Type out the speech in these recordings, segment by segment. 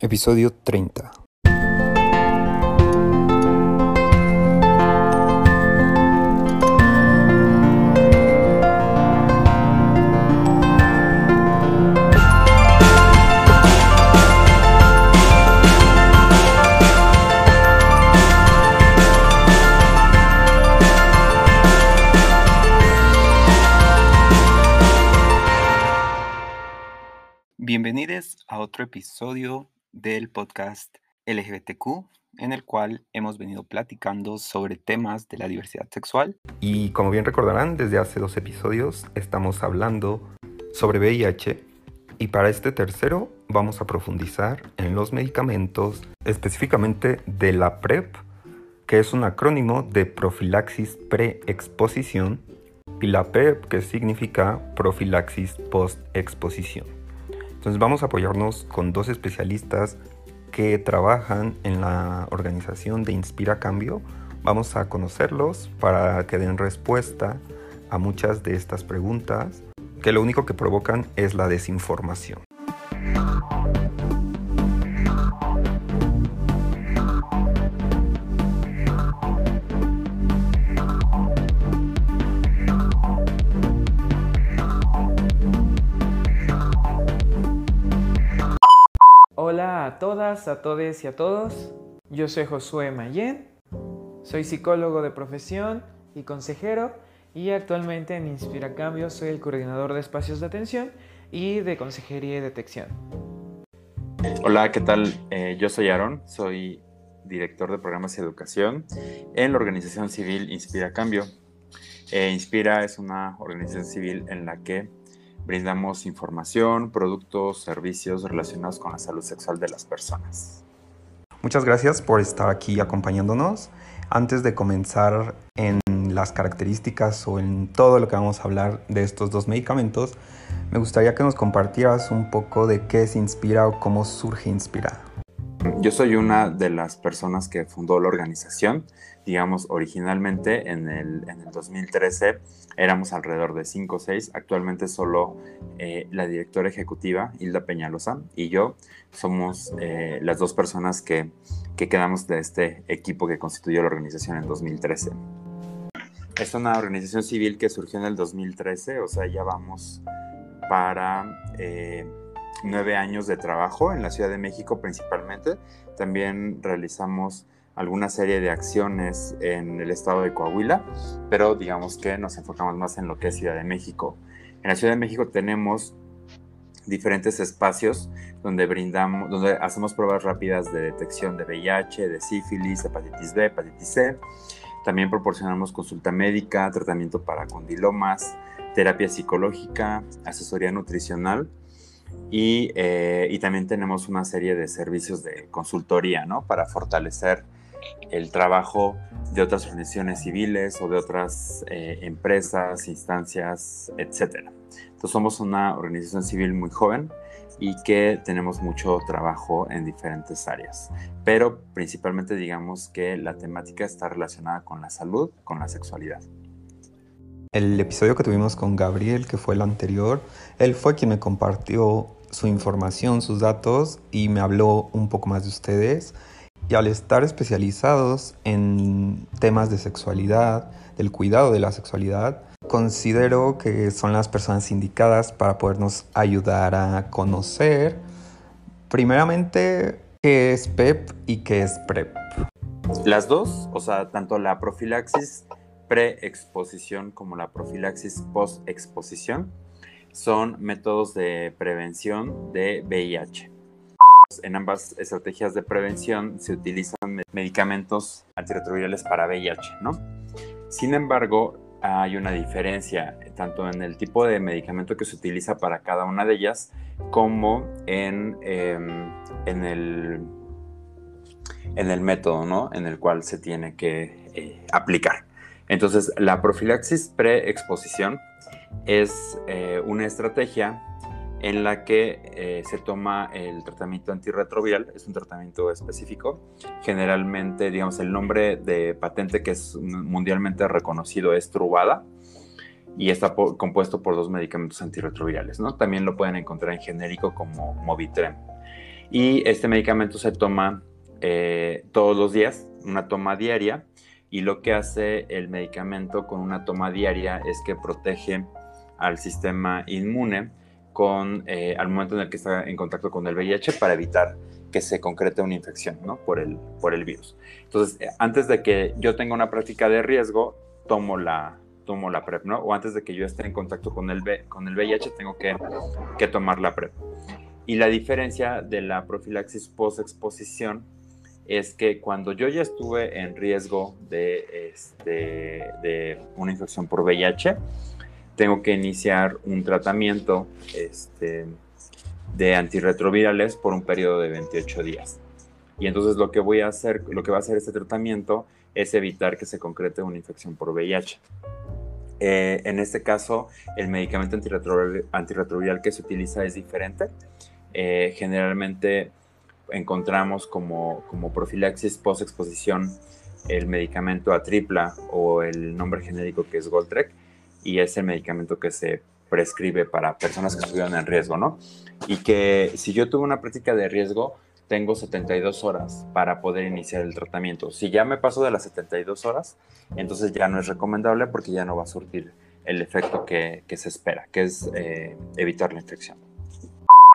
Episodio 30. Bienvenidos a otro episodio del podcast LGBTQ, en el cual hemos venido platicando sobre temas de la diversidad sexual. Y como bien recordarán, desde hace dos episodios estamos hablando sobre VIH y para este tercero vamos a profundizar en los medicamentos, específicamente de la PrEP, que es un acrónimo de profilaxis pre-exposición, y la PEP, que significa profilaxis post-exposición. Vamos a apoyarnos con dos especialistas que trabajan en la organización de Inspira Cambio. Vamos a conocerlos para que den respuesta a muchas de estas preguntas que lo único que provocan es la desinformación. Hola a todas, a todos y a todos. Yo soy Josué Mayen, soy psicólogo de profesión y consejero y actualmente en Inspira Cambio soy el coordinador de espacios de atención y de consejería y detección. Hola, ¿qué tal? Eh, yo soy Aaron, soy director de programas y educación en la organización civil Inspira Cambio. Eh, Inspira es una organización civil en la que brindamos información, productos, servicios relacionados con la salud sexual de las personas. Muchas gracias por estar aquí acompañándonos. Antes de comenzar en las características o en todo lo que vamos a hablar de estos dos medicamentos, me gustaría que nos compartieras un poco de qué es Inspira o cómo surge Inspira. Yo soy una de las personas que fundó la organización. Digamos, originalmente en el, 2013 éramos alrededor de 5 o 6. Actualmente solo eh, la directora ejecutiva, Hilda Peñalosa, y yo somos eh, las dos personas que, que quedamos de este equipo que constituyó la organización en 2013. Es una organización civil que surgió en el 2013, o sea, ya vamos para... Eh, nueve años de trabajo en la Ciudad de México principalmente. También realizamos alguna serie de acciones en el estado de Coahuila, pero digamos que nos enfocamos más en lo que es Ciudad de México. En la Ciudad de México tenemos diferentes espacios donde brindamos, donde hacemos pruebas rápidas de detección de VIH, de sífilis, hepatitis B, hepatitis C. También proporcionamos consulta médica, tratamiento para condilomas, terapia psicológica, asesoría nutricional eh, y, también tenemos una serie de servicios de consultoría, ¿no? Para fortalecer el trabajo de otras organizaciones civiles o de otras eh, empresas, instancias, etc. Entonces somos una organización civil muy joven y que tenemos mucho trabajo en diferentes áreas, pero principalmente digamos que la temática está relacionada con la salud, con la sexualidad. El episodio que tuvimos con Gabriel, que fue el anterior, él fue quien me compartió su información, sus datos y me habló un poco más de ustedes. Y al estar especializados en temas de sexualidad, del cuidado de la sexualidad, considero que son las personas indicadas para podernos ayudar a conocer, primeramente, qué es PEP y qué es PrEP. Las dos, o sea, tanto la profilaxis pre-exposición como la profilaxis post-exposición son métodos de prevención de VIH. En ambas estrategias de prevención se utilizan medicamentos antirretrovirales para VIH, ¿no? Sin embargo, hay una diferencia tanto en el tipo de medicamento que se utiliza para cada una de ellas como en, em, en, el, en el método ¿no? en el cual se tiene que eh, aplicar. Entonces, la profilaxis pre-exposición es eh, una estrategia en la que eh, se toma el tratamiento antirretroviral, es un tratamiento específico. Generalmente, digamos, el nombre de patente que es mundialmente reconocido es Truvada y está compuesto por dos medicamentos antirretrovirales, ¿no? También lo pueden encontrar en genérico como Movitrem. Y este medicamento se toma eh, todos los días, una toma diaria, y lo que hace el medicamento con una toma diaria es que protege al sistema inmune con, eh, al momento en el que está en contacto con el VIH para evitar que se concrete una infección ¿no? por, el, por el virus. Entonces, eh, antes de que yo tenga una práctica de riesgo, tomo la, tomo la PrEP, ¿no? O antes de que yo esté en contacto con el, con el VIH, tengo que, que tomar la PrEP. Y la diferencia de la profilaxis post-exposición es que cuando yo ya estuve en riesgo de, este, de una infección por VIH, tengo que iniciar un tratamiento este, de antirretrovirales por un periodo de 28 días. Y entonces lo que voy a hacer, lo que va a hacer este tratamiento es evitar que se concrete una infección por VIH. Eh, en este caso, el medicamento antirretroviral, que se utiliza es diferente. Eh, generalmente encontramos como, como profilaxis post-exposición el medicamento a tripla o el nombre genérico que es Goltrek y es el medicamento que se prescribe para personas que estuvieron en riesgo, ¿no? Y que si yo tuve una práctica de riesgo, tengo 72 horas para poder iniciar el tratamiento. Si ya me paso de las 72 horas, entonces ya no es recomendable porque ya no va a surtir el efecto que, que se espera, que es eh, evitar la infección.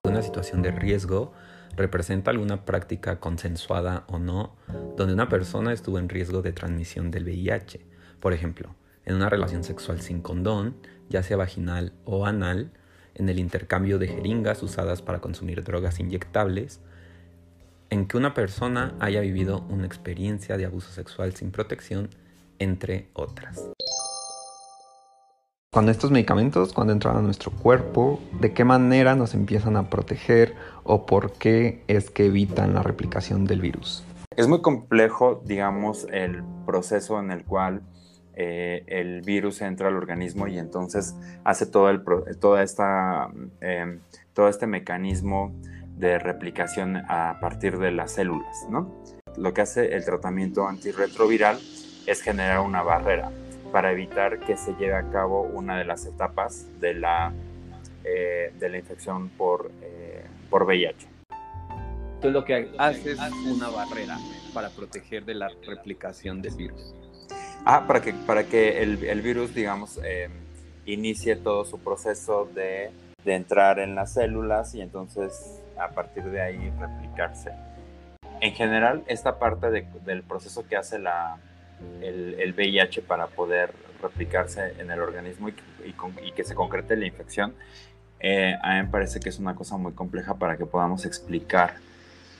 Una situación de riesgo representa alguna práctica consensuada o no donde una persona estuvo en riesgo de transmisión del VIH. Por ejemplo, en una relación sexual sin condón, ya sea vaginal o anal, en el intercambio de jeringas usadas para consumir drogas inyectables, en que una persona haya vivido una experiencia de abuso sexual sin protección, entre otras. Cuando estos medicamentos, cuando entran a nuestro cuerpo, ¿de qué manera nos empiezan a proteger o por qué es que evitan la replicación del virus? Es muy complejo, digamos, el proceso en el cual eh, el virus entra al organismo y entonces hace todo, el, toda esta, em, todo este mecanismo de replicación a partir de las células. ¿no? Lo que hace el tratamiento antirretroviral es generar una barrera para evitar que se lleve a cabo una de las etapas de la, eh, de la infección por, eh, por VIH. Entonces lo que hace es una barrera para proteger de la replicación del virus. Ah, para que, para que el, el virus, digamos, eh, inicie todo su proceso de, de, entrar en las células y entonces a partir de ahí replicarse. En general, esta parte de, del proceso que hace la, el, VIH para poder replicarse en el organismo y, y, que se concrete la infección, eh, a mí me parece que es una cosa muy compleja para que podamos explicar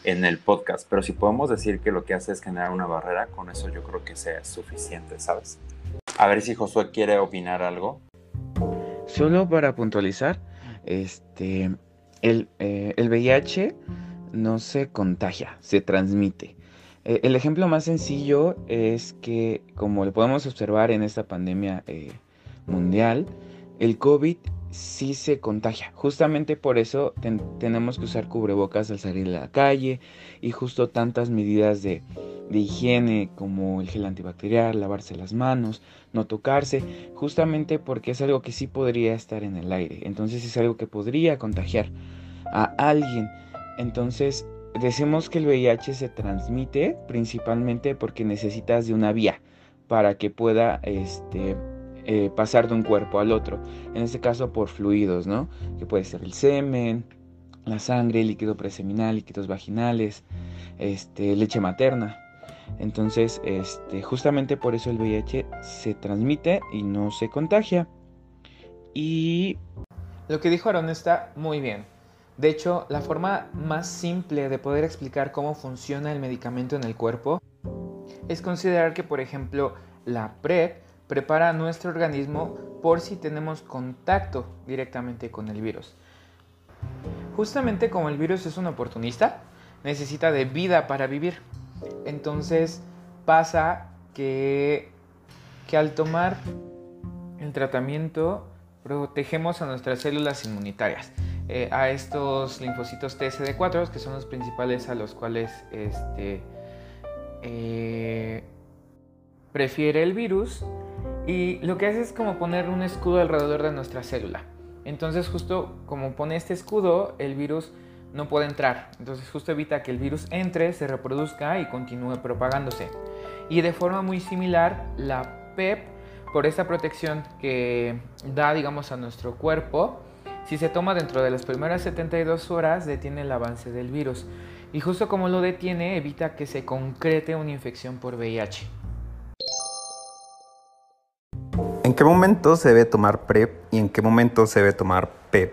en el podcast. Pero si podemos decir que lo que hace es generar una barrera, con eso yo creo que sea suficiente, ¿sabes? A ver si Josué quiere opinar algo. Solo para puntualizar, este, el, eh, el VIH no se contagia, se transmite. Eh, el ejemplo más sencillo es que, como lo podemos observar en esta pandemia eh, mundial, el COVID sí se contagia. Justamente por eso tenemos que usar cubrebocas al salir de la calle y justo tantas medidas de, de, higiene como el gel antibacterial, lavarse las manos, no tocarse, justamente porque es algo que sí podría estar en el aire. Entonces es algo que podría contagiar a alguien. Entonces decimos que el VIH se transmite principalmente porque necesitas de una vía para que pueda este, eh, pasar de un cuerpo al otro. En este caso por fluidos, ¿no? Que puede ser el semen, la sangre, líquido preseminal, líquidos vaginales, este, leche materna. Entonces, este, justamente por eso el VIH se transmite y no se contagia. Y lo que dijo Aaron está muy bien. De hecho, la forma más simple de poder explicar cómo funciona el medicamento en el cuerpo es considerar que, por ejemplo, la PrEP prepara nuestro organismo por si tenemos contacto directamente con el virus. Justamente como el virus es un oportunista, necesita de vida para vivir. Entonces pasa que, que al tomar el tratamiento protegemos a nuestras células inmunitarias. Eh, a estos linfocitos TSD4, que son los principales a los cuales este, eh, prefiere el virus. Y lo que hace es como poner un escudo alrededor de nuestra célula. Entonces justo como pone este escudo, el virus no puede entrar. Entonces justo evita que el virus entre, se reproduzca y continúe propagándose. Y de forma muy similar, la PEP, por esa protección que da, digamos, a nuestro cuerpo, si se toma dentro de las primeras 72 horas, detiene el avance del virus. Y justo como lo detiene, evita que se concrete una infección por VIH. ¿En qué momento se debe tomar PrEP y en qué momento se debe tomar PEP?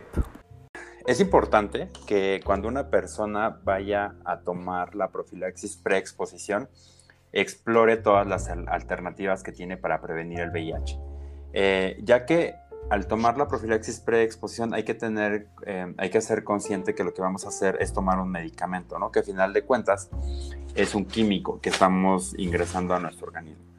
Es importante que cuando una persona vaya a tomar la profilaxis preexposición, explore todas las alternativas que tiene para prevenir el VIH. Eh, ya que al tomar la profilaxis preexposición hay que tener, eh, hay que ser consciente que lo que vamos a hacer es tomar un medicamento, ¿no? Que al final de cuentas es un químico que estamos ingresando a nuestro organismo.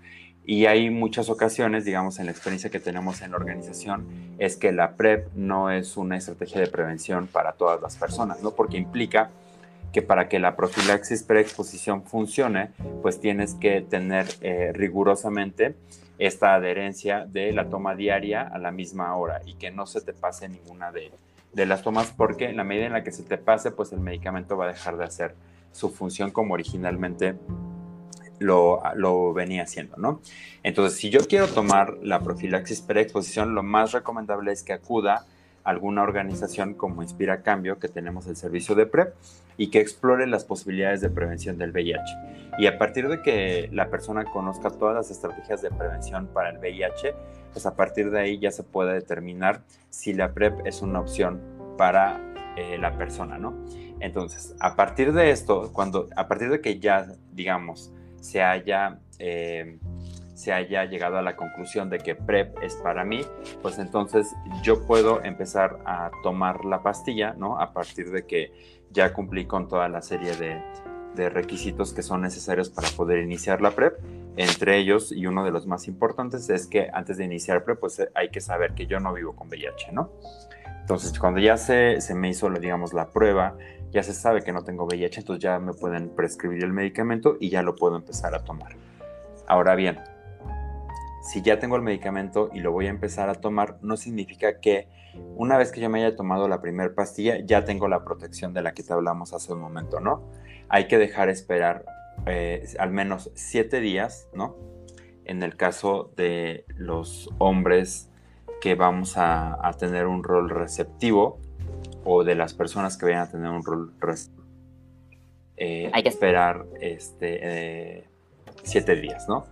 Y hay muchas ocasiones, digamos, en la experiencia que tenemos en la organización, es que la PrEP no es una estrategia de prevención para todas las personas, ¿no? Porque implica que para que la profilaxis preexposición funcione, pues tienes que tener eh, rigurosamente esta adherencia de la toma diaria a la misma hora y que no se te pase ninguna de, de las tomas porque en la medida en la que se te pase, pues el medicamento va a dejar de hacer su función como originalmente lo, venía haciendo, ¿no? Entonces, si yo quiero tomar la profilaxis preexposición, lo más recomendable es que acuda alguna organización como Inspira Cambio, que tenemos el servicio de PrEP, y que explore las posibilidades de prevención del VIH. Y a partir de que la persona conozca todas las estrategias de prevención para el VIH, pues a partir de ahí ya se puede determinar si la PrEP es una opción para eh, la persona, ¿no? Entonces, a partir de esto, cuando, a partir de que ya, digamos, se haya... Eh, se haya llegado a la conclusión de que PrEP es para mí, pues entonces yo puedo empezar a tomar la pastilla, ¿no? A partir de que ya cumplí con toda la serie de, requisitos que son necesarios para poder iniciar la PrEP. Entre ellos, y uno de los más importantes, es que antes de iniciar PrEP, pues hay que saber que yo no vivo con VIH, ¿no? Entonces, cuando ya se, se me hizo, digamos, la prueba, ya se sabe que no tengo VIH, entonces ya me pueden prescribir el medicamento y ya lo puedo empezar a tomar. Ahora bien, si ya tengo el medicamento y lo voy a empezar a tomar, no significa que una vez que yo me haya tomado la primera pastilla, ya tengo la protección de la que te hablamos hace un momento, ¿no? Hay que dejar esperar eh, al menos siete días, ¿no? En el caso de los hombres que vamos a, tener un rol receptivo o de las personas que vayan a tener un rol eh, hay que esperar este, eh, siete días, ¿no?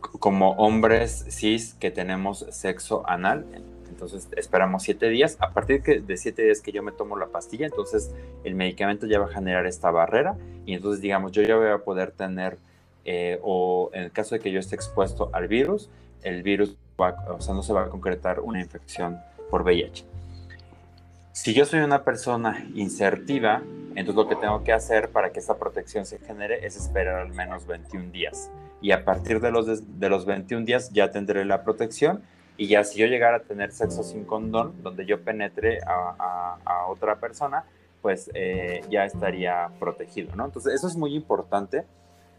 como hombres cis que tenemos sexo anal, entonces esperamos siete días. A partir de siete días que yo me tomo la pastilla, entonces el medicamento ya va a generar esta barrera y entonces digamos yo ya voy a poder tener, eh, o en el caso de que yo esté expuesto al virus, el virus, o sea, no se va a concretar una infección por VIH. Si yo soy una persona insertiva, entonces lo que tengo que hacer para que esta protección se genere es esperar al menos 21 días. Y a partir de los, de los 21 días ya tendré la protección. Y ya si yo llegara a tener sexo sin condón, donde yo penetre a, a, otra persona, pues eh, ya estaría protegido, ¿no? Entonces eso es muy importante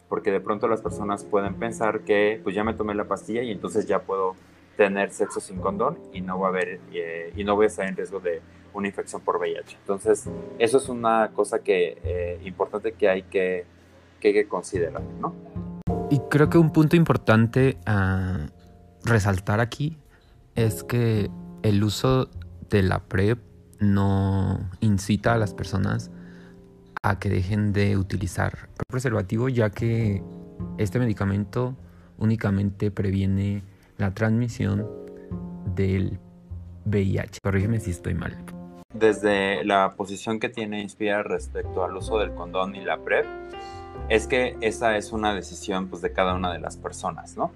porque de pronto las personas pueden pensar que pues ya me tomé la pastilla y entonces ya puedo tener sexo sin condón y no va a haber eh, y no voy a estar en riesgo de una infección por VIH. Entonces, eso es una cosa que eh, importante que hay que, que, considerar, ¿no? Y creo que un punto importante a resaltar aquí es que el uso de la PrEP no incita a las personas a que dejen de utilizar preservativo, ya que este medicamento únicamente previene la transmisión del VIH. Corrígeme si estoy mal desde la posición que tiene Inspira respecto al uso del condón y la PrEP, es que esa es una decisión pues, de cada una de las personas, ¿no?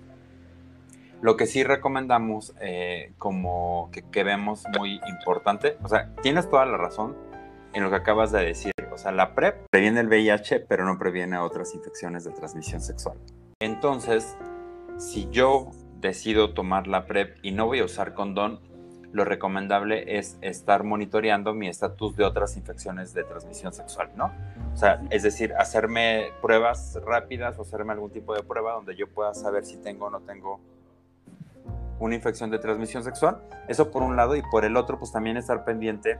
Lo que sí recomendamos, eh, como que, vemos muy importante, o sea, tienes toda la razón en lo que acabas de decir, o sea, la PrEP previene el VIH, pero no previene otras infecciones de transmisión sexual. Entonces, si yo decido tomar la PrEP y no voy a usar condón, lo recomendable es estar monitoreando mi estatus de otras infecciones de transmisión sexual, ¿no? O sea, es decir, hacerme pruebas rápidas o hacerme algún tipo de prueba donde yo pueda saber si tengo o no tengo una infección de transmisión sexual. Eso por un lado y por el otro, pues también estar pendiente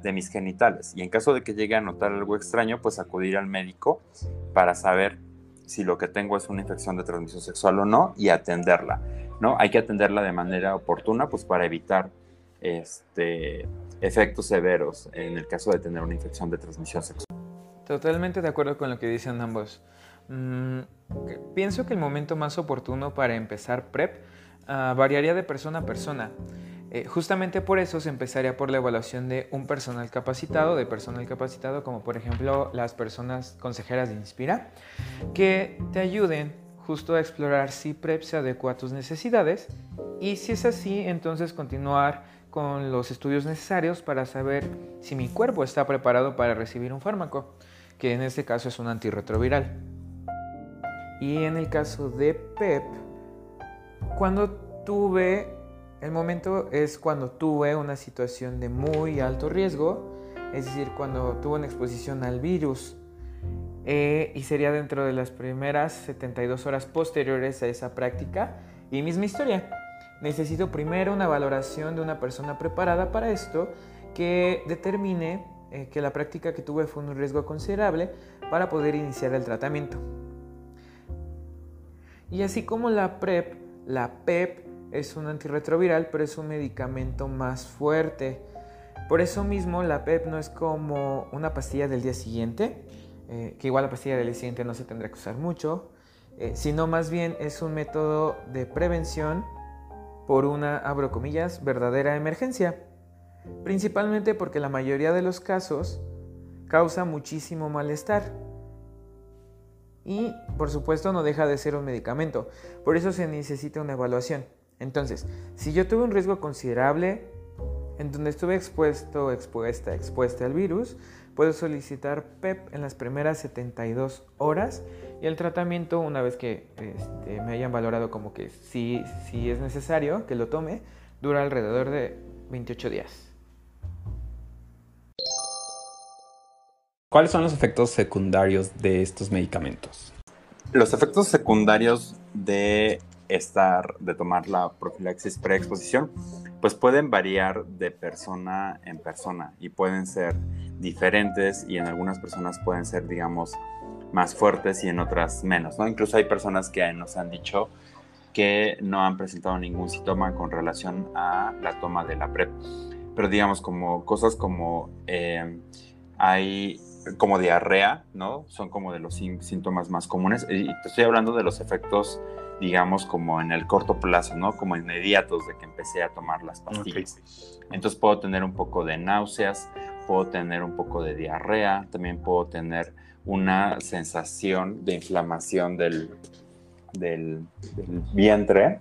de mis genitales. Y en caso de que llegue a notar algo extraño, pues acudir al médico para saber si lo que tengo es una infección de transmisión sexual o no y atenderla, ¿no? Hay que atenderla de manera oportuna, pues para evitar este, efectos severos en el caso de tener una infección de transmisión sexual. Totalmente de acuerdo con lo que dicen ambos. Mm, pienso que el momento más oportuno para empezar PrEP ah, variaría de persona a persona. Eh, justamente por eso se empezaría por la evaluación de un personal capacitado, de personal capacitado como por ejemplo las personas consejeras de Inspira, que te ayuden justo a explorar si PrEP se adecua a tus necesidades y si es así, entonces continuar con los estudios necesarios para saber si mi cuerpo está preparado para recibir un fármaco, que en este caso es un antirretroviral. Y en el caso de PEP, cuando tuve el momento es cuando tuve una situación de muy alto riesgo, es decir, cuando tuve una exposición al virus. Eh, y sería dentro de las primeras 72 horas posteriores a esa práctica. Y misma historia. Necesito primero una valoración de una persona preparada para esto que determine eh, que la práctica que tuve fue un riesgo considerable para poder iniciar el tratamiento. Y así como la PrEP, la PEP es un antirretroviral, pero es un medicamento más fuerte. Por eso mismo la PEP no es como una pastilla del día siguiente, eh, que igual la pastilla del día siguiente no se tendrá que usar mucho, eh, sino más bien es un método de prevención por una, abro comillas, verdadera emergencia. Principalmente porque la mayoría de los casos causa muchísimo malestar. Y por supuesto no deja de ser un medicamento, por eso se necesita una evaluación. Entonces, si yo tuve un riesgo considerable en donde estuve expuesto, expuesta, expuesta al virus, puedo solicitar PEP en las primeras 72 horas y el tratamiento, una vez que este, me hayan valorado como que sí, sí es necesario que lo tome, dura alrededor de 28 días. ¿Cuáles son los efectos secundarios de estos medicamentos? Los efectos secundarios de estar, de tomar la profilaxis preexposición, pues pueden variar de persona en persona y pueden ser diferentes y en algunas personas pueden ser, digamos, más fuertes y en otras menos, ¿no? Incluso hay personas que nos han dicho que no han presentado ningún síntoma con relación a la toma de la PrEP. Pero digamos, como cosas como eh, hay como diarrea, ¿no? Son como de los síntomas más comunes. Y te estoy hablando de los efectos digamos, como en el corto plazo, ¿no? Como inmediatos de que empecé a tomar las pastillas. Entonces puedo tener un poco de náuseas, puedo tener un poco de diarrea, también puedo tener una sensación de inflamación del, del, vientre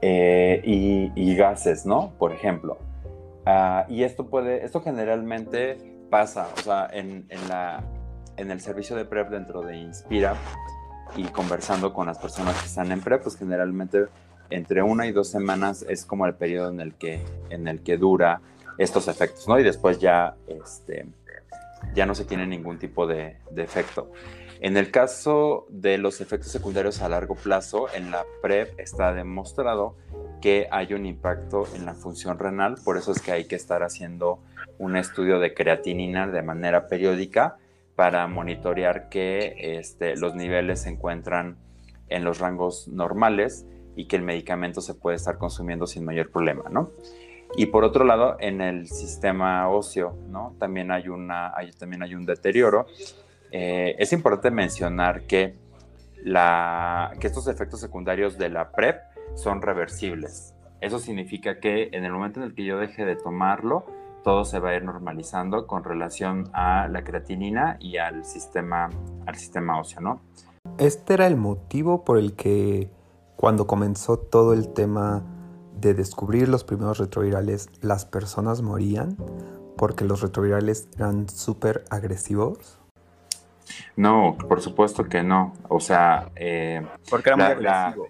eh, y, gases, ¿no? Por ejemplo. Ah, y esto puede, esto generalmente pasa, o sea, en, en, la, en el servicio de PrEP dentro de Inspira, y conversando con las personas que están en PrEP, pues generalmente entre una y dos semanas es como el periodo en el que, en el que dura estos efectos, ¿no? Y después ya, este, ya no se tiene ningún tipo de, de efecto. En el caso de los efectos secundarios a largo plazo, en la PrEP está demostrado que hay un impacto en la función renal, por eso es que hay que estar haciendo un estudio de creatinina de manera periódica para monitorear que este, los niveles se encuentran en los rangos normales y que el medicamento se puede estar consumiendo sin mayor problema, ¿no? Y por otro lado, en el sistema óseo, ¿no? También hay, una, también hay un deterioro. Eh, es importante mencionar que, la, que estos efectos secundarios de la PrEP son reversibles. Eso significa que en el momento en el que yo deje de tomarlo, todo se va a ir normalizando con relación a la creatinina y al sistema, al sistema óseo, ¿no? Este era el motivo por el que cuando comenzó todo el tema de descubrir los primeros retrovirales, las personas morían porque los retrovirales eran súper agresivos. No, por supuesto que no. O sea, eh, porque era muy agresivo.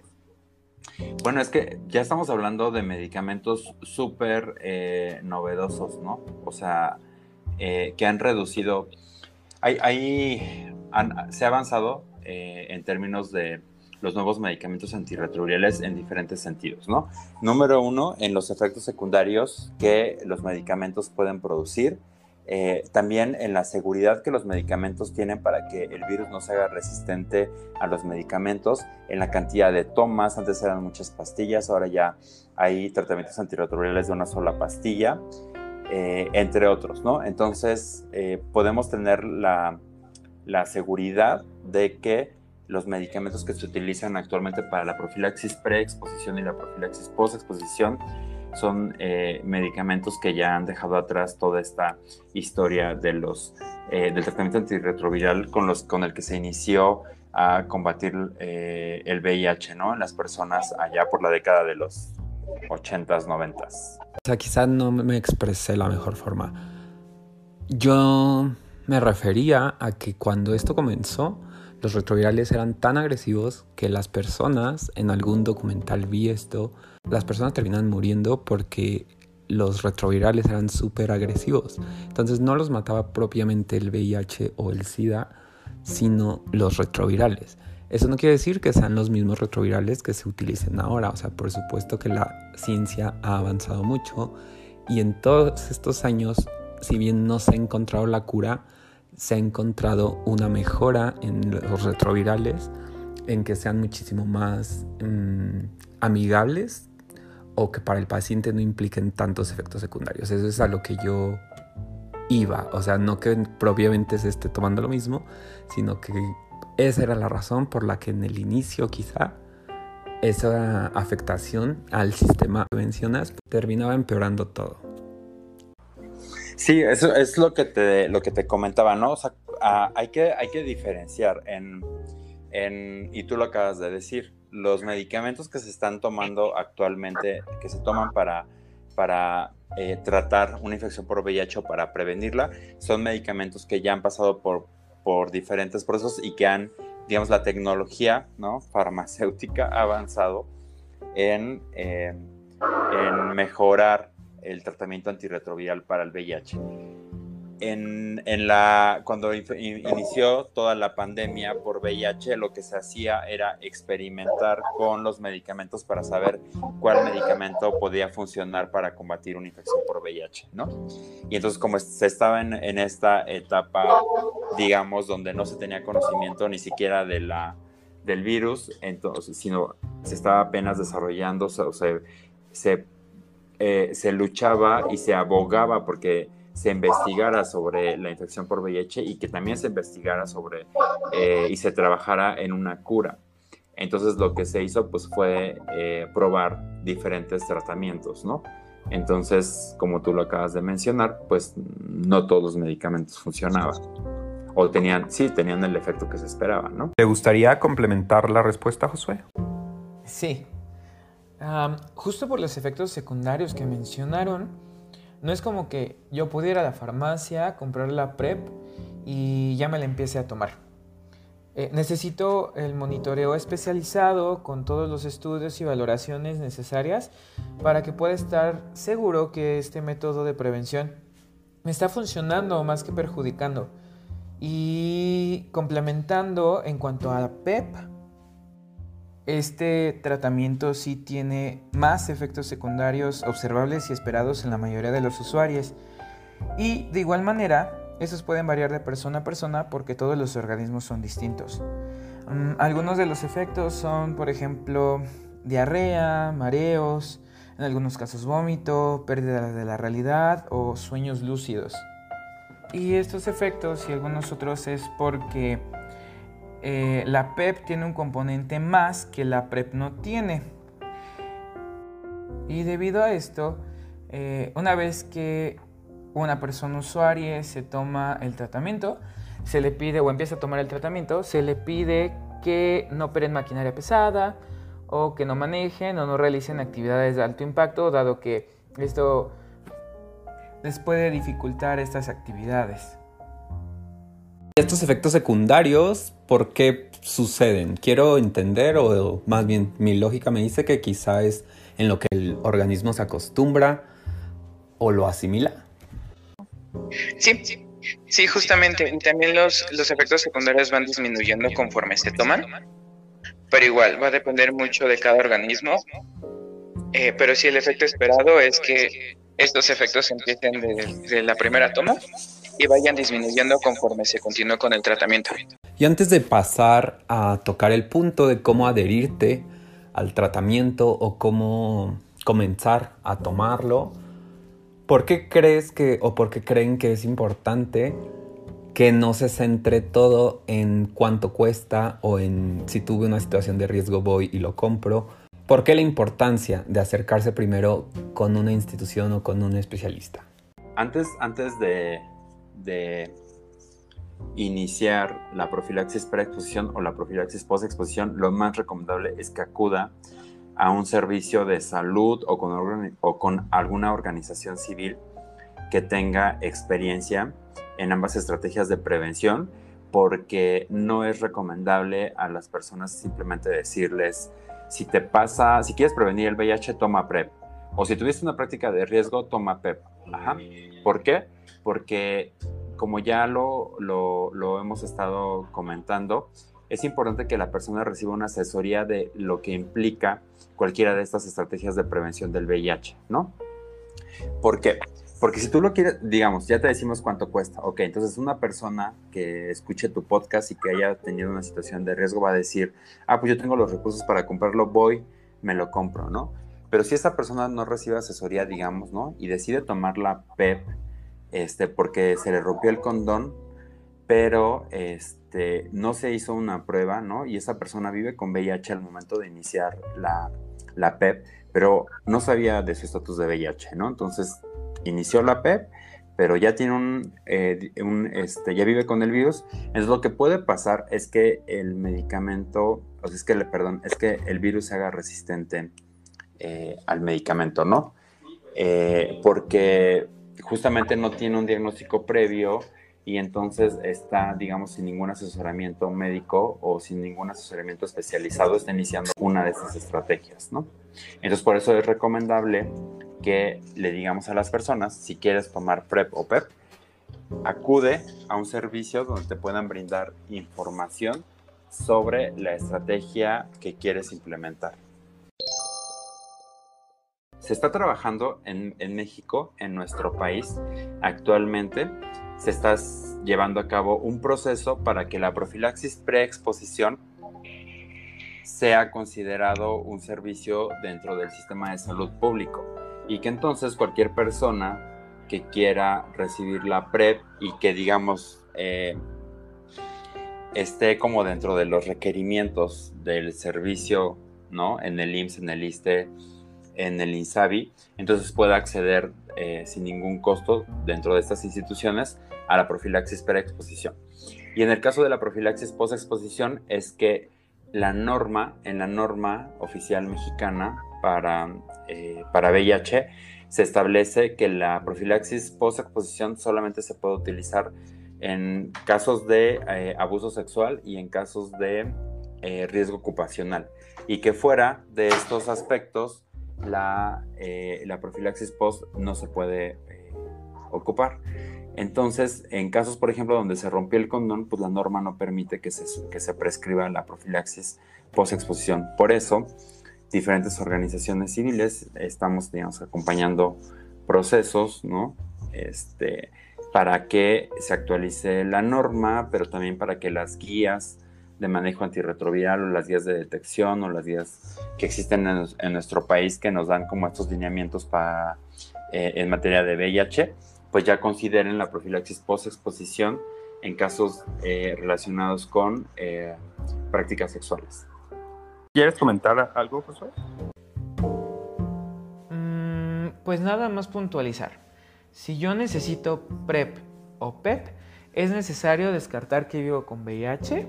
Bueno, es que ya estamos hablando de medicamentos súper eh, novedosos, ¿no? O sea, eh, que han reducido, hay, se ha avanzado eh, en términos de los nuevos medicamentos antirretrovirales en diferentes sentidos, ¿no? Número uno, en los efectos secundarios que los medicamentos pueden producir eh, también en la seguridad que los medicamentos tienen para que el virus no se haga resistente a los medicamentos, en la cantidad de tomas, antes eran muchas pastillas, ahora ya hay tratamientos antirretrovirales de una sola pastilla, eh, entre otros, ¿no? Entonces eh, podemos tener la, la seguridad de que los medicamentos que se utilizan actualmente para la profilaxis pre-exposición y la profilaxis post-exposición son eh, medicamentos que ya han dejado atrás toda esta historia de los, eh, del tratamiento antirretroviral con, los, con el que se inició a combatir eh, el VIH ¿no? en las personas allá por la década de los 80s, 90s. O sea, quizás no me expresé la mejor forma. Yo me refería a que cuando esto comenzó, los retrovirales eran tan agresivos que las personas, en algún documental vi esto, las personas terminan muriendo porque los retrovirales eran súper agresivos. Entonces no los mataba propiamente el VIH o el SIDA, sino los retrovirales. Eso no quiere decir que sean los mismos retrovirales que se utilicen ahora. O sea, por supuesto que la ciencia ha avanzado mucho y en todos estos años, si bien no se ha encontrado la cura, se ha encontrado una mejora en los retrovirales, en que sean muchísimo más mm, amigables o que para el paciente no impliquen tantos efectos secundarios. Eso es a lo que yo iba. O sea, no que propiamente se esté tomando lo mismo, sino que esa era la razón por la que en el inicio quizá esa afectación al sistema que mencionas terminaba empeorando todo. Sí, eso es lo que te, lo que te comentaba, ¿no? O sea, hay, que, hay que diferenciar en, en, y tú lo acabas de decir, los medicamentos que se están tomando actualmente, que se toman para, para eh, tratar una infección por VIH o para prevenirla, son medicamentos que ya han pasado por, por diferentes procesos y que han, digamos, la tecnología ¿no? farmacéutica ha avanzado en, eh, en mejorar el tratamiento antirretroviral para el VIH en, la, cuando inició toda la pandemia por VIH, lo que se hacía era experimentar con los medicamentos para saber cuál medicamento podía funcionar para combatir una infección por VIH, ¿no? Y entonces como se estaba en, esta etapa, digamos, donde no se tenía conocimiento ni siquiera de la, del virus, entonces, sino se estaba apenas desarrollando, o sea, se, eh, se luchaba y se abogaba porque se investigara sobre la infección por VIH y que también se investigara sobre eh, y se trabajara en una cura. Entonces lo que se hizo pues fue eh, probar diferentes tratamientos, ¿no? Entonces, como tú lo acabas de mencionar, pues no todos los medicamentos funcionaban. O tenían, sí, tenían el efecto que se esperaba, ¿no? ¿Te gustaría complementar la respuesta, Josué? Sí. Justo por los efectos secundarios que mencionaron, no es como que yo pudiera a la farmacia, comprar la PrEP y ya me la empiece a tomar. Eh, necesito el monitoreo especializado con todos los estudios y valoraciones necesarias para que pueda estar seguro que este método de prevención me está funcionando más que perjudicando. Y complementando en cuanto a la PEP, este tratamiento sí tiene más efectos secundarios observables y esperados en la mayoría de los usuarios. Y de igual manera, estos pueden variar de persona a persona porque todos los organismos son distintos. Mm, algunos de los efectos son, por ejemplo, diarrea, mareos, en algunos casos vómito, pérdida de la realidad o sueños lúcidos. Y estos efectos y algunos otros es porque eh, la PEP tiene un componente más que la PrEP no tiene. Y debido a esto, eh, una vez que una persona usuaria se toma el tratamiento, se le pide o empieza a tomar el tratamiento, se le pide que no operen maquinaria pesada o que no manejen o no realicen actividades de alto impacto, dado que esto les puede dificultar estas actividades. Estos efectos secundarios, ¿por qué suceden? Quiero entender, o más bien mi lógica me dice que quizá es en lo que el organismo se acostumbra o lo asimila. Sí, sí, justamente. Y también los, los efectos secundarios van disminuyendo conforme se toman. Pero igual, va a depender mucho de cada organismo. Eh, pero sí, el efecto esperado es que estos efectos empiecen desde la primera toma y vayan disminuyendo conforme se continúe con el tratamiento. Y antes de pasar a tocar el punto de cómo adherirte al tratamiento o cómo comenzar a tomarlo, ¿por qué crees que o por qué creen que es importante que no se centre todo en cuánto cuesta o en si tuve una situación de riesgo voy y lo compro? ¿Por qué la importancia de acercarse primero con una institución o con un especialista? Antes, antes de, de iniciar la profilaxis preexposición o la profilaxis postexposición, lo más recomendable es que acuda a un servicio de salud o con, alguna organización civil que tenga experiencia en ambas estrategias de prevención, porque no es recomendable a las personas simplemente decirles, si te pasa, si quieres prevenir el VIH, toma PrEP. O si tuviste una práctica de riesgo, toma PEP. Ajá. ¿Por qué? Porque como ya lo, lo, lo hemos estado comentando, es importante que la persona reciba una asesoría de lo que implica cualquiera de estas estrategias de prevención del VIH, ¿no? ¿Por qué? Porque si tú lo quieres, digamos, ya te decimos cuánto cuesta. Ok, entonces una persona que escuche tu podcast y que haya tenido una situación de riesgo va a decir, ah, pues yo tengo los recursos para comprarlo, voy, me lo compro, ¿no? Pero si esa persona no recibe asesoría, digamos, ¿no? Y decide tomar la PEP, este, porque se le rompió el condón, pero este, no se hizo una prueba, ¿no? Y esa persona vive con VIH al momento de iniciar la, la PEP, pero no sabía de su estatus de VIH, ¿no? Entonces inició la PEP, pero ya tiene un, eh, un, este, ya vive con el virus. Entonces lo que puede pasar es que el medicamento, o sea, es que, perdón, es que el virus se haga resistente eh, al medicamento, ¿no? Eh, porque justamente no tiene un diagnóstico previo y entonces está, digamos, sin ningún asesoramiento médico o sin ningún asesoramiento especializado, está iniciando una de esas estrategias, ¿no? Entonces, por eso es recomendable que le digamos a las personas, si quieres tomar PrEP o PEP, acude a un servicio donde te puedan brindar información sobre la estrategia que quieres implementar. Se está trabajando en, México, en nuestro país, actualmente se está llevando a cabo un proceso para que la profilaxis preexposición sea considerado un servicio dentro del sistema de salud público y que entonces cualquier persona que quiera recibir la PrEP y que digamos eh, esté como dentro de los requerimientos del servicio, ¿no? En el IMSS, en el ISTE, en el INSABI, entonces pueda acceder eh, sin ningún costo dentro de estas instituciones a la profilaxis preexposición. Y en el caso de la profilaxis postexposición es que la norma, en la norma oficial mexicana para, eh, para VIH, se establece que la profilaxis postexposición solamente se puede utilizar en casos de eh, abuso sexual y en casos de eh, riesgo ocupacional. Y que fuera de estos aspectos, la, la profilaxis post no se puede ocupar. Entonces, en casos, por ejemplo, donde se rompió el condón, pues la norma no permite que se, que se prescriba la profilaxis post-exposición. Por eso, diferentes organizaciones civiles estamos, acompañando procesos, ¿no? Este, para que se actualice la norma, pero también para que las guías de manejo antirretroviral o las guías de detección o las guías que existen en, nuestro país que nos dan como estos lineamientos para, eh, en materia de VIH, pues ya consideren la profilaxis post-exposición en casos eh, relacionados con eh, prácticas sexuales. ¿Quieres comentar algo, Josué? Mm, pues nada más puntualizar. Si yo necesito PrEP o PEP, es necesario descartar que vivo con VIH,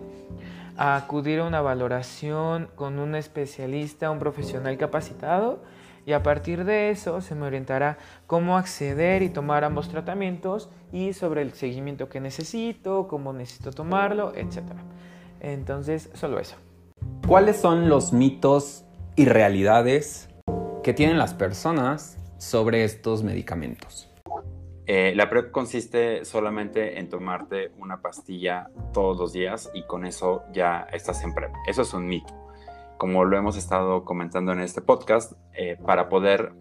acudir a una valoración con un especialista, un profesional capacitado, y a partir de eso se me orientará cómo acceder y tomar ambos tratamientos y sobre el seguimiento que necesito, cómo necesito tomarlo, etc. Entonces, solo eso. ¿Cuáles son los mitos y realidades que tienen las personas sobre estos medicamentos? Eh, la PrEP consiste solamente en tomarte una pastilla todos los días y con eso ya estás en PrEP. Eso es un mito como lo hemos estado comentando en este podcast, eh, para poder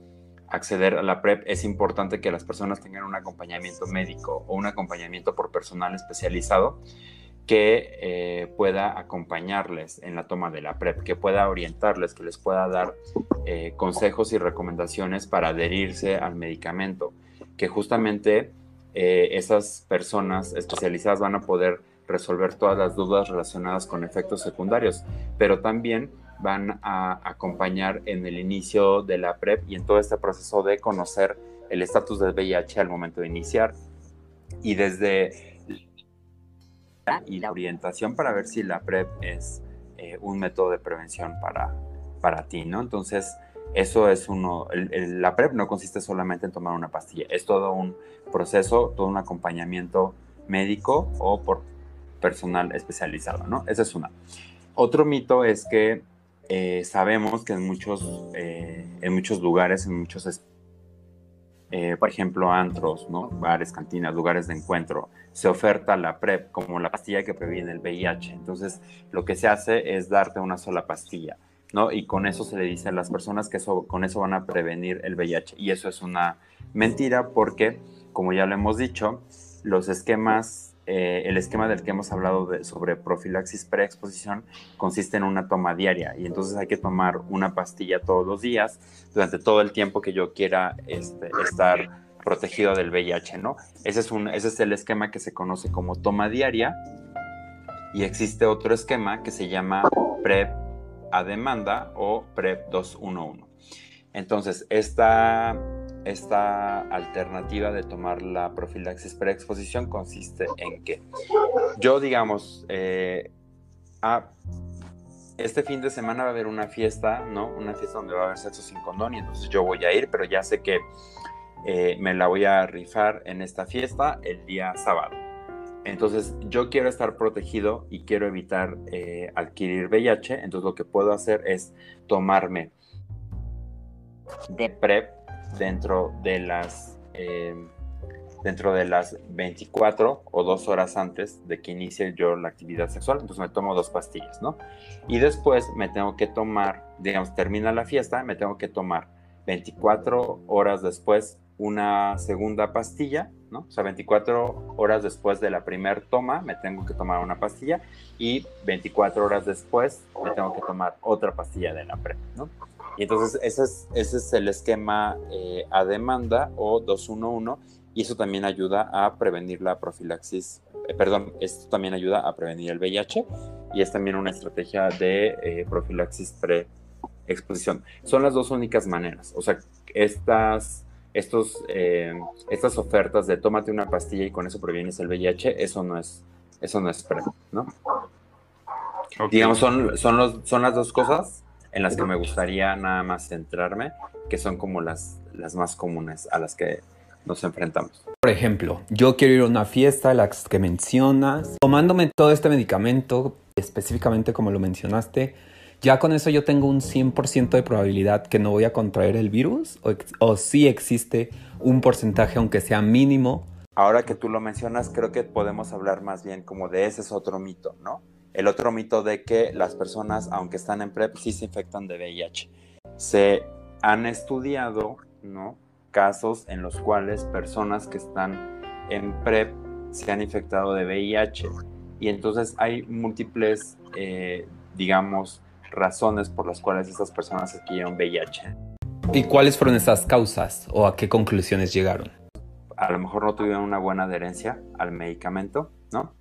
acceder a la PrEP, es importante que las personas tengan un acompañamiento médico o un acompañamiento por personal especializado que eh, pueda acompañarles en la toma de la PrEP, que pueda orientarles, que les pueda dar consejos y recomendaciones para adherirse al medicamento, que justamente eh, esas personas especializadas van a poder resolver todas las dudas relacionadas con efectos secundarios, pero también van a acompañar en el inicio de la PrEP y en todo este proceso de conocer el estatus del VIH al momento de iniciar y desde y la orientación para ver si la PrEP es eh, un método de prevención para, para ti, ¿no? Entonces, eso es uno, la PrEP no consiste solamente en tomar una pastilla, es todo un proceso, todo un acompañamiento médico o por personal especializado, ¿no? Esa es una. Otro mito es que eh, sabemos que en muchos, eh, en muchos lugares, en muchos eh, por ejemplo, antros, ¿no? bares, cantinas, lugares de encuentro, se oferta la PrEP como la pastilla que previene el VIH. Entonces, lo que se hace es darte una sola pastilla, ¿no? Y con eso se le dice a las personas que con eso van a prevenir el VIH. Y eso es una mentira porque, como ya lo hemos dicho, los esquemas eh, el esquema del que hemos hablado sobre profilaxis preexposición consiste en una toma diaria y entonces hay que tomar una pastilla todos los días durante todo el tiempo que yo quiera este, estar protegido del VIH, ¿no? Ese es, un, ese es el esquema que se conoce como toma diaria y existe otro esquema que se llama PrEP a demanda o PrEP 211. Entonces, esta esta alternativa de tomar la profilaxis preexposición consiste en que yo, digamos, eh, este fin de semana va a haber una fiesta, ¿no? Una fiesta donde va a haber sexo sin condón y entonces yo voy a ir, pero ya sé que eh, me la voy a rifar en esta fiesta el día sábado. Entonces yo quiero estar protegido y quiero evitar eh, adquirir VIH, entonces lo que puedo hacer es tomarme de PrEP dentro de las eh, dentro de las 24 o dos horas antes de que inicie yo la actividad sexual. Entonces me tomo dos pastillas, ¿no? Y después me tengo que tomar, digamos, termina la fiesta, me tengo que tomar 24 horas después una segunda pastilla, ¿no? O sea, 24 horas después de la primer toma me tengo que tomar una pastilla y 24 horas después me tengo que tomar otra pastilla de la PrEP, ¿no? Y entonces ese es, ese es el esquema eh, a demanda o 211 y eso también ayuda a prevenir la profilaxis, eh, perdón, esto también ayuda a prevenir el VIH y es también una estrategia de eh, profilaxis pre-exposición. Son las dos únicas maneras, o sea, estas, estos, estas ofertas de tómate una pastilla y con eso previenes el VIH, eso no es, eso no es pre, ¿no? Digamos, son, son, los, son las dos cosas en las que me gustaría nada más centrarme, que son como las, las más comunes a las que nos enfrentamos. Por ejemplo, yo quiero ir a una fiesta, las que mencionas, tomándome todo este medicamento, específicamente como lo mencionaste, ya con eso yo tengo un 100% de probabilidad que no voy a contraer el virus o, o sí existe un porcentaje, aunque sea mínimo. Ahora que tú lo mencionas, creo que podemos hablar más bien como de ese es otro mito, ¿no? el otro mito de que las personas, aunque están en PrEP, sí se infectan de VIH. Se han estudiado ¿no? casos en los cuales personas que están en PrEP se han infectado de VIH. Y entonces hay múltiples, eh, digamos, razones por las cuales estas personas adquirieron VIH. ¿Y cuáles fueron esas causas o a qué conclusiones llegaron? A lo mejor no tuvieron una buena adherencia al medicamento, ¿no?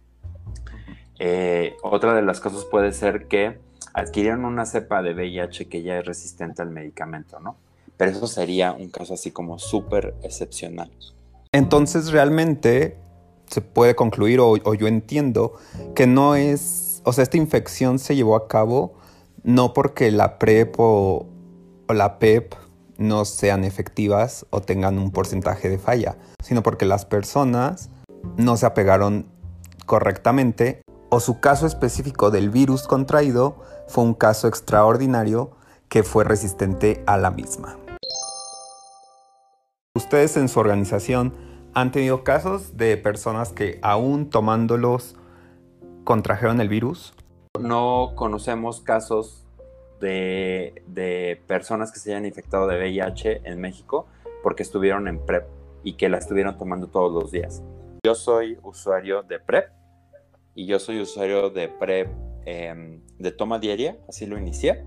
Eh, otra de las cosas puede ser que adquirieron una cepa de VIH que ya es resistente al medicamento, ¿no? Pero eso sería un caso así como súper excepcional. Entonces realmente se puede concluir, o, yo entiendo, que no es, o sea, esta infección se llevó a cabo no porque la PrEP o, la PEP no sean efectivas o tengan un porcentaje de falla, sino porque las personas no se apegaron correctamente o su caso específico del virus contraído fue un caso extraordinario que fue resistente a la misma. ¿Ustedes en su organización han tenido casos de personas que aún tomándolos contrajeron el virus? No conocemos casos de, personas que se hayan infectado de VIH en México, porque estuvieron en PrEP y que la estuvieron tomando todos los días. Yo soy usuario de PrEP y yo soy usuario de PrEP em, de toma diaria, así lo inicié.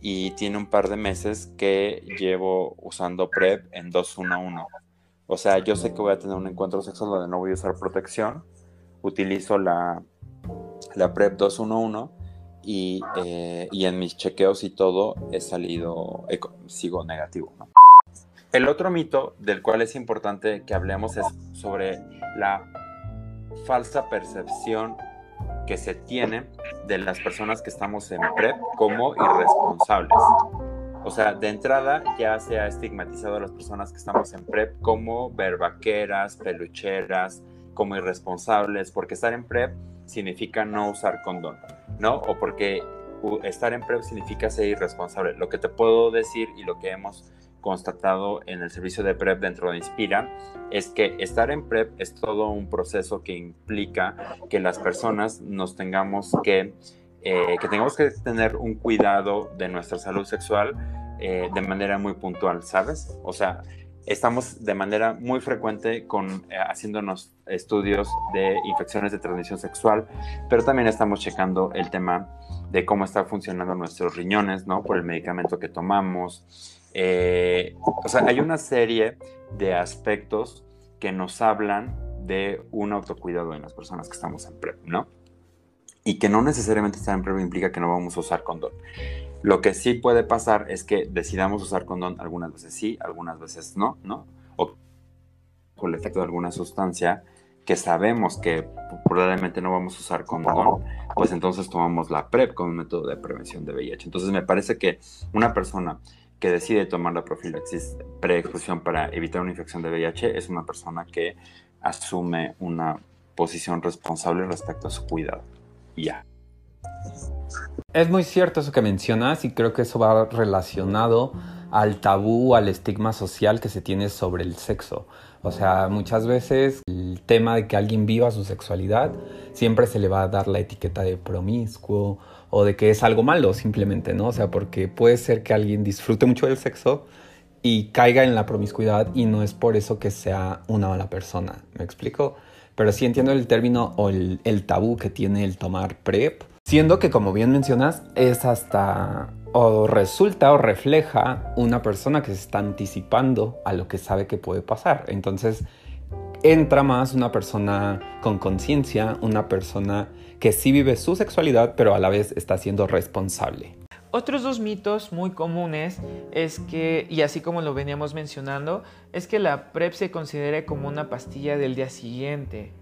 Y tiene un par de meses que llevo usando PrEP en 211. O sea, yo sé que voy a tener un encuentro sexual donde no voy a usar protección. Utilizo la, la PrEP 211 y, eh, y en mis chequeos y todo he salido, sigo negativo. El otro mito del cual es importante que hablemos es sobre la falsa percepción que se tiene de las personas que estamos en PrEP como irresponsables. O sea, de entrada ya se ha estigmatizado a las personas que estamos en PrEP como verbaqueras, pelucheras, como irresponsables, porque estar en PrEP significa no usar condón, ¿no? O porque estar en PrEP significa ser irresponsable. Lo que te puedo decir y lo que hemos constatado en el servicio de PrEP dentro de Inspira es que estar en PrEP es todo un proceso que implica que las personas nos tengamos que, eh, que tengamos que tener un cuidado de nuestra salud sexual eh, de manera muy puntual, ¿sabes? O sea, estamos de manera muy frecuente con, eh, haciéndonos estudios de infecciones de transmisión sexual, pero también estamos checando el tema de cómo está funcionando nuestros riñones, ¿no? Por el medicamento que tomamos, eh, o sea, hay una serie de aspectos que nos hablan de un autocuidado en las personas que estamos en PrEP, ¿no? Y que no necesariamente estar en PrEP implica que no vamos a usar condón. Lo que sí puede pasar es que decidamos usar condón algunas veces sí, algunas veces no, ¿no? O con el efecto de alguna sustancia que sabemos que probablemente no vamos a usar condón, pues entonces tomamos la PrEP como método de prevención de VIH. Entonces me parece que una persona que decide tomar la profilaxis preexposición para evitar una infección de VIH es una persona que asume una posición responsable respecto a su cuidado. Ya. Es muy cierto eso que mencionas y creo que eso va relacionado al tabú, al estigma social que se tiene sobre el sexo. O sea, muchas veces el tema de que alguien viva su sexualidad siempre se le va a dar la etiqueta de promiscuo o de que es algo malo simplemente, ¿no? O sea, porque puede ser que alguien disfrute mucho del sexo y caiga en la promiscuidad y no es por eso que sea una mala persona, ¿me explico? Pero sí entiendo el término o el, tabú que tiene el tomar PrEP, siendo que como bien mencionas es hasta o resulta o refleja una persona que se está anticipando a lo que sabe que puede pasar. Entonces entra más una persona con conciencia, una persona que sí vive su sexualidad, pero a la vez está siendo responsable. Otros dos mitos muy comunes es que, y así como lo veníamos mencionando, es que la PrEP se considere como una pastilla del día siguiente.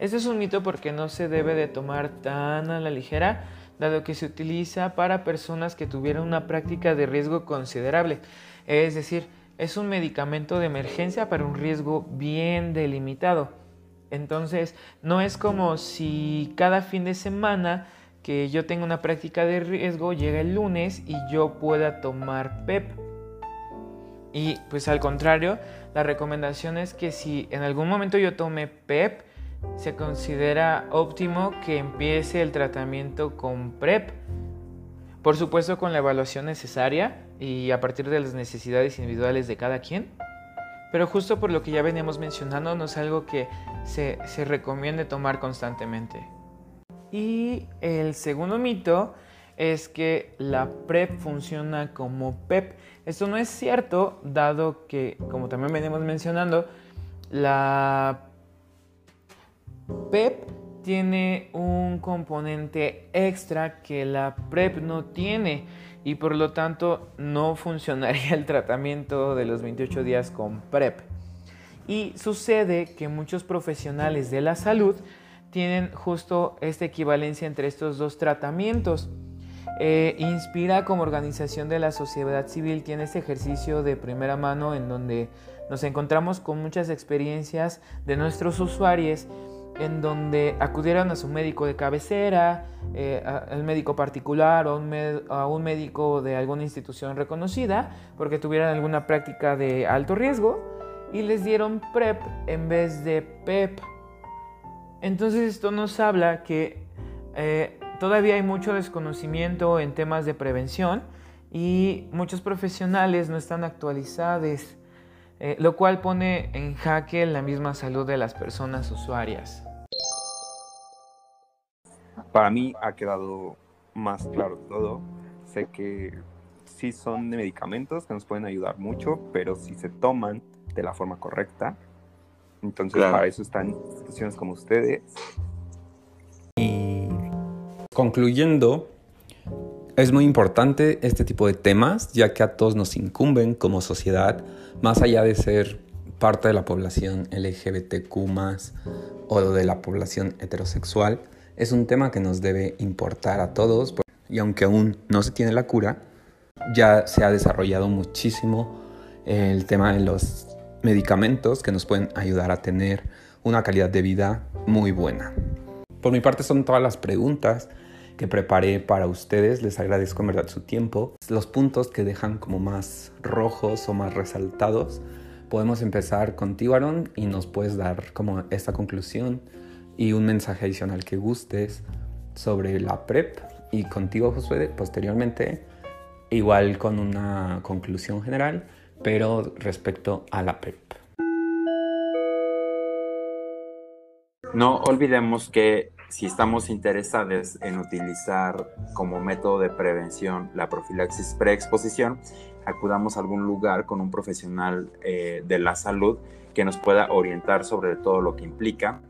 Este es un mito porque no se debe de tomar tan a la ligera, dado que se utiliza para personas que tuvieron una práctica de riesgo considerable. Es decir, es un medicamento de emergencia para un riesgo bien delimitado. Entonces, no es como si cada fin de semana que yo tenga una práctica de riesgo llega el lunes y yo pueda tomar PEP. Y pues al contrario, la recomendación es que si en algún momento yo tome PEP, se considera óptimo que empiece el tratamiento con PrEP. Por supuesto con la evaluación necesaria y a partir de las necesidades individuales de cada quien. Pero justo por lo que ya veníamos mencionando, no es algo que se, se recomiende tomar constantemente. Y el segundo mito es que la PrEP funciona como PEP. Esto no es cierto, dado que, como también venimos mencionando, la PEP tiene un componente extra que la PrEP no tiene y por lo tanto no funcionaría el tratamiento de los 28 días con PrEP. Y sucede que muchos profesionales de la salud tienen justo esta equivalencia entre estos dos tratamientos. Eh, Inspira como organización de la sociedad civil tiene este ejercicio de primera mano en donde nos encontramos con muchas experiencias de nuestros usuarios en donde acudieron a su médico de cabecera, eh, al médico particular o a un médico de alguna institución reconocida porque tuvieran alguna práctica de alto riesgo y les dieron PrEP en vez de PEP. Entonces esto nos habla que eh, todavía hay mucho desconocimiento en temas de prevención y muchos profesionales no están actualizados, eh, lo cual pone en jaque la misma salud de las personas usuarias. Para mí ha quedado más claro todo. Sé que sí son de medicamentos que nos pueden ayudar mucho, pero si se toman de la forma correcta, entonces para eso están instituciones como ustedes. Y concluyendo, es muy importante este tipo de temas, ya que a todos nos incumben como sociedad, más allá de ser parte de la población LGBTQ o de la población heterosexual, es un tema que nos debe importar a todos y aunque aún no se tiene la cura, ya se ha desarrollado muchísimo el tema de los medicamentos que nos pueden ayudar a tener una calidad de vida muy buena. Por mi parte son todas las preguntas que preparé para ustedes. Les agradezco en verdad su tiempo. Los puntos que dejan como más rojos o más resaltados. Podemos empezar contigo, Aaron, y nos puedes dar como esta conclusión y un mensaje adicional que gustes sobre la PrEP. Y contigo, Josué, posteriormente, igual con una conclusión general, pero respecto a la PrEP. No olvidemos que si estamos interesados en utilizar como método de prevención la profilaxis preexposición, acudamos a algún lugar con un profesional eh, de la salud que nos pueda orientar sobre todo lo que implica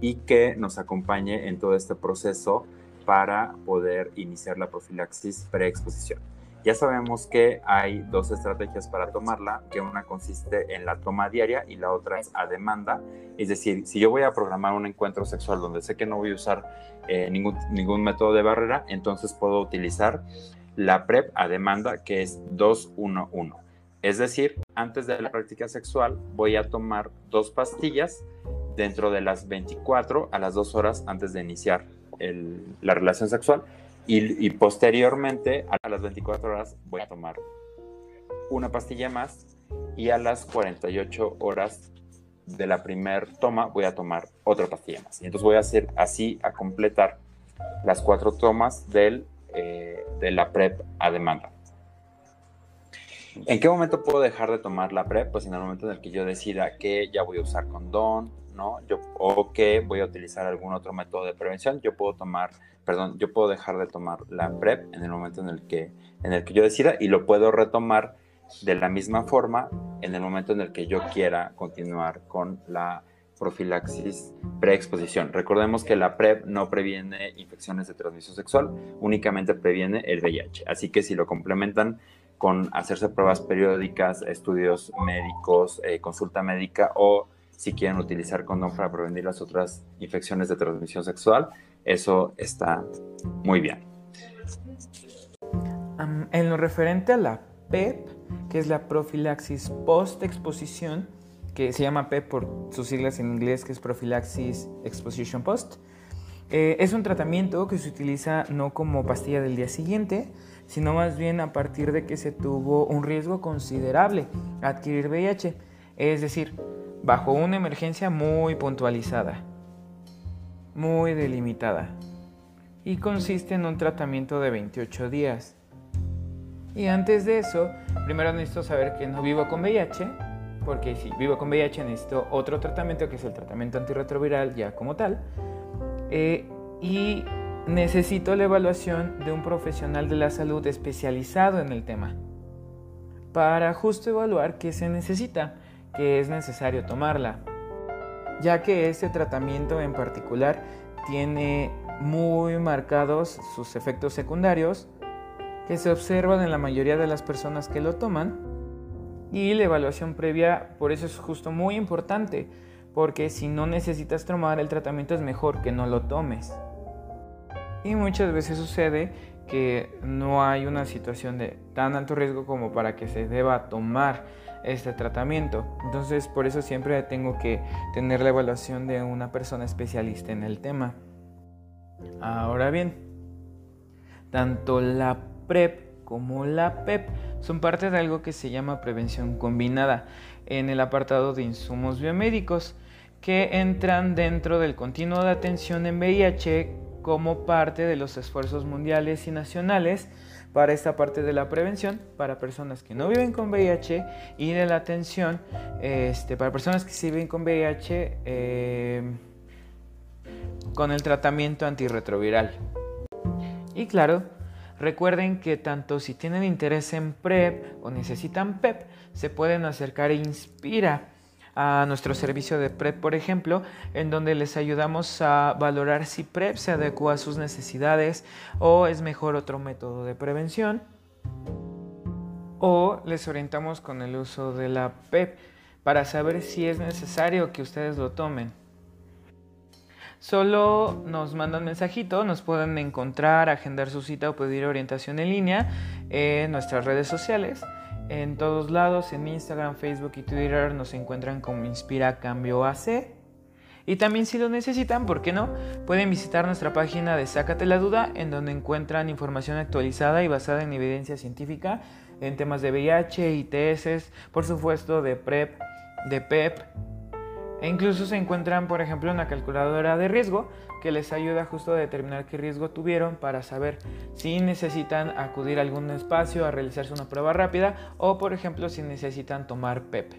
y que nos acompañe en todo este proceso para poder iniciar la profilaxis preexposición. Ya sabemos que hay dos estrategias para tomarla, que una consiste en la toma diaria y la otra es a demanda. Es decir, si yo voy a programar un encuentro sexual donde sé que no voy a usar eh, ningún, ningún método de barrera, entonces puedo utilizar la PrEP a demanda, que es 211. Es decir, antes de la práctica sexual voy a tomar dos pastillas dentro de las 24 a las 2 horas antes de iniciar la relación sexual y, posteriormente, a las 24 horas, voy a tomar una pastilla más y a las 48 horas de la primer toma voy a tomar otra pastilla más. Y entonces voy a hacer así a completar las cuatro tomas del, eh, de la PrEP a demanda. ¿En qué momento puedo dejar de tomar la PrEP? Pues en el momento en el que yo decida que ya voy a usar condón, ¿no? Yo, o que voy a utilizar algún otro método de prevención, yo puedo tomar perdón, yo puedo dejar de tomar la PrEP en el momento en el que, en el que yo decida y lo puedo retomar de la misma forma en el momento en el que yo quiera continuar con la profilaxis preexposición. Recordemos que la PrEP no previene infecciones de transmisión sexual, únicamente previene el VIH. Así que si lo complementan con hacerse pruebas periódicas, estudios médicos, eh, consulta médica o si quieren utilizar condón para prevenir las otras infecciones de transmisión sexual, eso está muy bien. en lo referente a la PEP, que es la profilaxis post-exposición, que se llama PEP por sus siglas en inglés, que es Prophylaxis Exposition Post, eh, es un tratamiento que se utiliza no como pastilla del día siguiente, sino más bien a partir de que se tuvo un riesgo considerable a adquirir VIH, es decir, bajo una emergencia muy puntualizada, muy delimitada, y consiste en un tratamiento de 28 días. Y antes de eso, primero necesito saber que no vivo con VIH, porque si vivo con VIH necesito otro tratamiento que es el tratamiento antirretroviral ya como tal, eh, y necesito la evaluación de un profesional de la salud especializado en el tema para justo evaluar qué se necesita que es necesario tomarla, ya que este tratamiento en particular tiene muy marcados sus efectos secundarios que se observan en la mayoría de las personas que lo toman y la evaluación previa por eso es justo muy importante porque si no necesitas tomar el tratamiento es mejor que no lo tomes. Y muchas veces sucede que no hay una situación de tan alto riesgo como para que se deba tomar este tratamiento. Entonces, por eso siempre tengo que tener la evaluación de una persona especialista en el tema. Ahora bien, tanto la PrEP como la PEP son parte de algo que se llama prevención combinada en el apartado de insumos biomédicos que entran dentro del continuo de atención en VIH como parte de los esfuerzos mundiales y nacionales para esta parte de la prevención para personas que no viven con VIH y de la atención este, para personas que sí viven con VIH eh, con el tratamiento antirretroviral. Y claro, recuerden que tanto si tienen interés en PrEP o necesitan PEP, se pueden acercar a Inspira a nuestro servicio de PrEP, por ejemplo, en donde les ayudamos a valorar si PrEP se adecua a sus necesidades o es mejor otro método de prevención. O les orientamos con el uso de la PEP para saber si es necesario que ustedes lo tomen. Solo nos mandan mensajito, nos pueden encontrar, agendar su cita o pedir orientación en línea en nuestras redes sociales. En todos lados, en Instagram, Facebook y Twitter nos encuentran como Inspira Cambio AC. Y también si lo necesitan, ¿por qué no? Pueden visitar nuestra página de Sácate la Duda, en donde encuentran información actualizada y basada en evidencia científica en temas de VIH, ITS, por supuesto de PrEP, de PEP, e incluso se encuentran, por ejemplo, una calculadora de riesgo que les ayuda justo a determinar qué riesgo tuvieron para saber si necesitan acudir a algún espacio a realizarse una prueba rápida o, por ejemplo, si necesitan tomar PEP.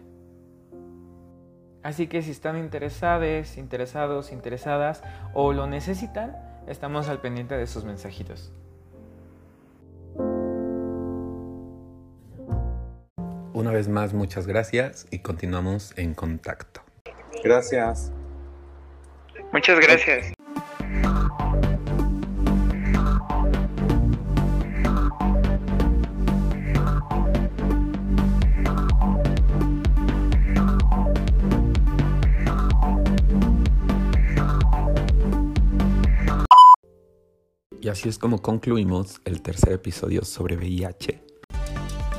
Así que si están interesados, interesados, interesadas o lo necesitan, estamos al pendiente de sus mensajitos. Una vez más, muchas gracias y continuamos en contacto. Gracias. Muchas gracias. Y así es como concluimos el tercer episodio sobre VIH.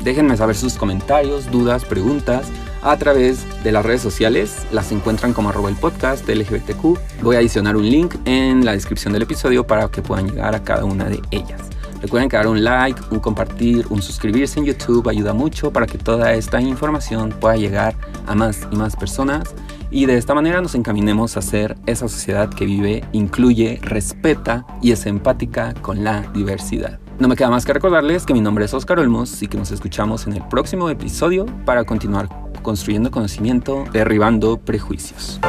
Déjenme saber sus comentarios, dudas, preguntas a través de las redes sociales. Las encuentran como arroba el podcast LGBTQ. Voy a adicionar un link en la descripción del episodio para que puedan llegar a cada una de ellas. Recuerden que dar un like, un compartir, un suscribirse en YouTube ayuda mucho para que toda esta información pueda llegar a más y más personas y de esta manera nos encaminemos a ser esa sociedad que vive, incluye, respeta y es empática con la diversidad. No me queda más que recordarles que mi nombre es Oscar Olmos y que nos escuchamos en el próximo episodio para continuar construyendo conocimiento, derribando prejuicios.